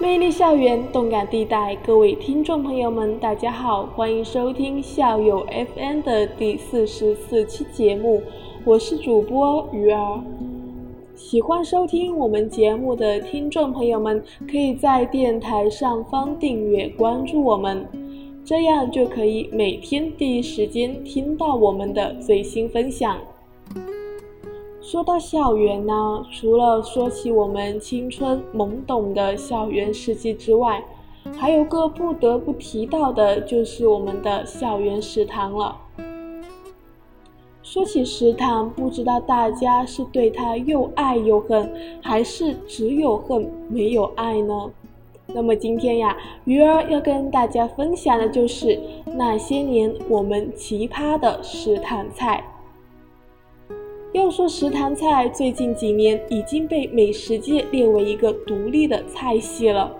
魅力校园，动感地带，各位听众朋友们，大家好，欢迎收听校友 FM 的第四十四期节目，我是主播鱼儿。喜欢收听我们节目的听众朋友们，可以在电台上方订阅关注我们，这样就可以每天第一时间听到我们的最新分享。说到校园呢，除了说起我们青春懵懂的校园时期之外，还有个不得不提到的，就是我们的校园食堂了。说起食堂，不知道大家是对它又爱又恨，还是只有恨没有爱呢？那么今天呀，鱼儿要跟大家分享的就是那些年我们奇葩的食堂菜。要说食堂菜，最近几年已经被美食界列为一个独立的菜系了。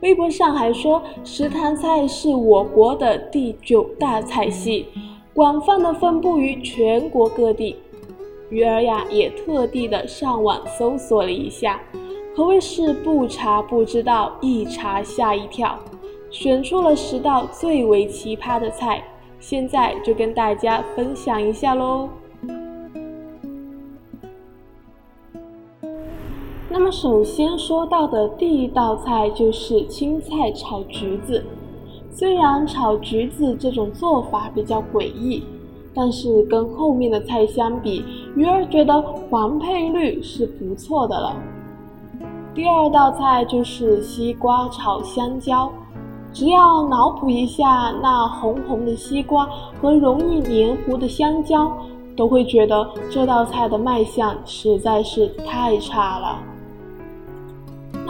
微博上还说，食堂菜是我国的第九大菜系，广泛的分布于全国各地。鱼儿呀，也特地的上网搜索了一下，可谓是不查不知道，一查吓一跳，选出了十道最为奇葩的菜，现在就跟大家分享一下喽。首先说到的第一道菜就是青菜炒橘子。虽然炒橘子这种做法比较诡异，但是跟后面的菜相比，鱼儿觉得黄配绿是不错的了。第二道菜就是西瓜炒香蕉。只要脑补一下那红红的西瓜和容易黏糊的香蕉，都会觉得这道菜的卖相实在是太差了。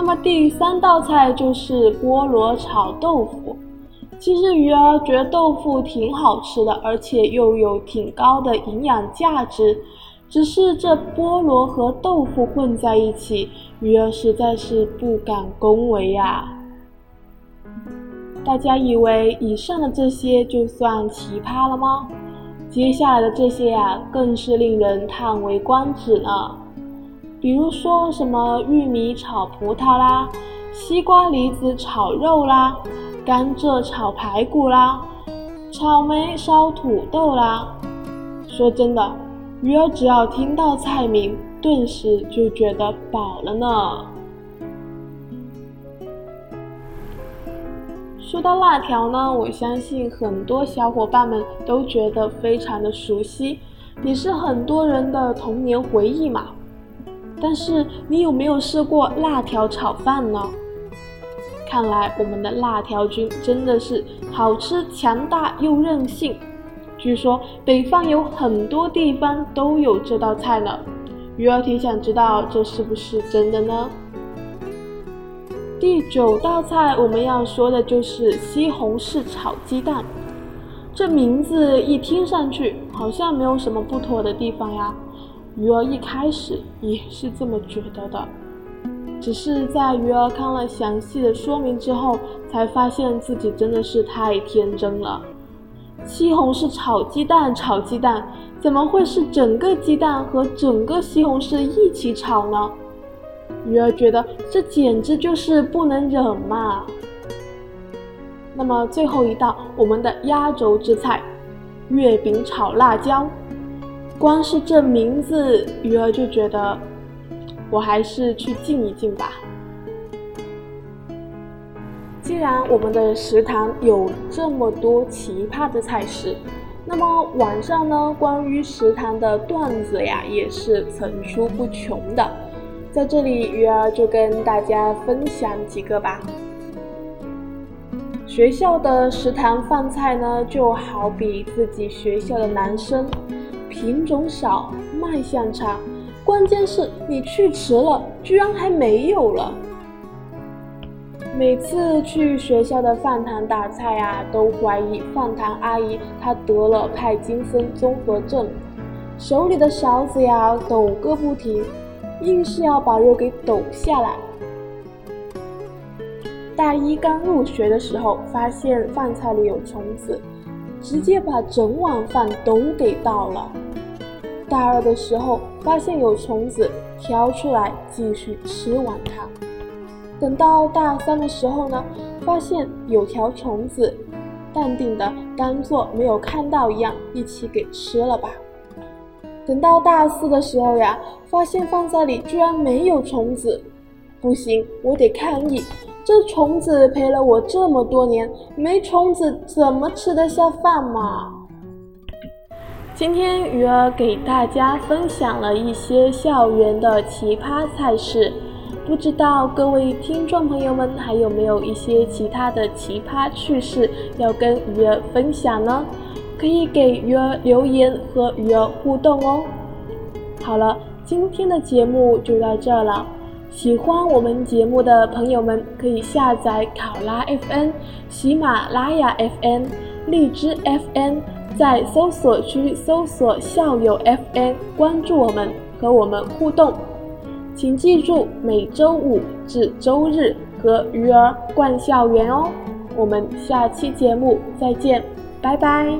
那么第三道菜就是菠萝炒豆腐。其实鱼儿觉得豆腐挺好吃的，而且又有挺高的营养价值。只是这菠萝和豆腐混在一起，鱼儿实在是不敢恭维呀。大家以为以上的这些就算奇葩了吗？接下来的这些呀，更是令人叹为观止呢。比如说什么玉米炒葡萄啦，西瓜梨子炒肉啦，甘蔗炒排骨啦，草莓烧土豆啦。说真的，鱼儿只要听到菜名，顿时就觉得饱了呢。说到辣条呢，我相信很多小伙伴们都觉得非常的熟悉，也是很多人的童年回忆嘛。但是你有没有试过辣条炒饭呢？看来我们的辣条君真的是好吃、强大又任性。据说北方有很多地方都有这道菜呢。鱼儿挺想知道这是不是真的呢？第九道菜我们要说的就是西红柿炒鸡蛋。这名字一听上去好像没有什么不妥的地方呀。鱼儿一开始也是这么觉得的，只是在鱼儿看了详细的说明之后，才发现自己真的是太天真了。西红柿炒鸡蛋，炒鸡蛋怎么会是整个鸡蛋和整个西红柿一起炒呢？鱼儿觉得这简直就是不能忍嘛。那么最后一道，我们的压轴之菜——月饼炒辣椒。光是这名字，鱼儿就觉得，我还是去静一静吧。既然我们的食堂有这么多奇葩的菜式，那么网上呢，关于食堂的段子呀，也是层出不穷的。在这里，鱼儿就跟大家分享几个吧。学校的食堂饭菜呢，就好比自己学校的男生。品种少，卖相差，关键是你去迟了，居然还没有了。每次去学校的饭堂打菜啊，都怀疑饭堂阿姨她得了帕金森综合症，手里的勺子呀抖个不停，硬是要把肉给抖下来。大一刚入学的时候，发现饭菜里有虫子，直接把整碗饭都给倒了。大二的时候，发现有虫子，挑出来继续吃完它。等到大三的时候呢，发现有条虫子，淡定的当做没有看到一样，一起给吃了吧。等到大四的时候呀，发现放在里居然没有虫子，不行，我得抗议！这虫子陪了我这么多年，没虫子怎么吃得下饭嘛？今天鱼儿给大家分享了一些校园的奇葩菜式，不知道各位听众朋友们还有没有一些其他的奇葩趣事要跟鱼儿分享呢？可以给鱼儿留言和鱼儿互动哦。好了，今天的节目就到这了。喜欢我们节目的朋友们可以下载考拉 FM、喜马拉雅 FM、荔枝 FM。在搜索区搜索校友 FM，关注我们，和我们互动。请记住，每周五至周日和鱼儿逛校园哦。我们下期节目再见，拜拜。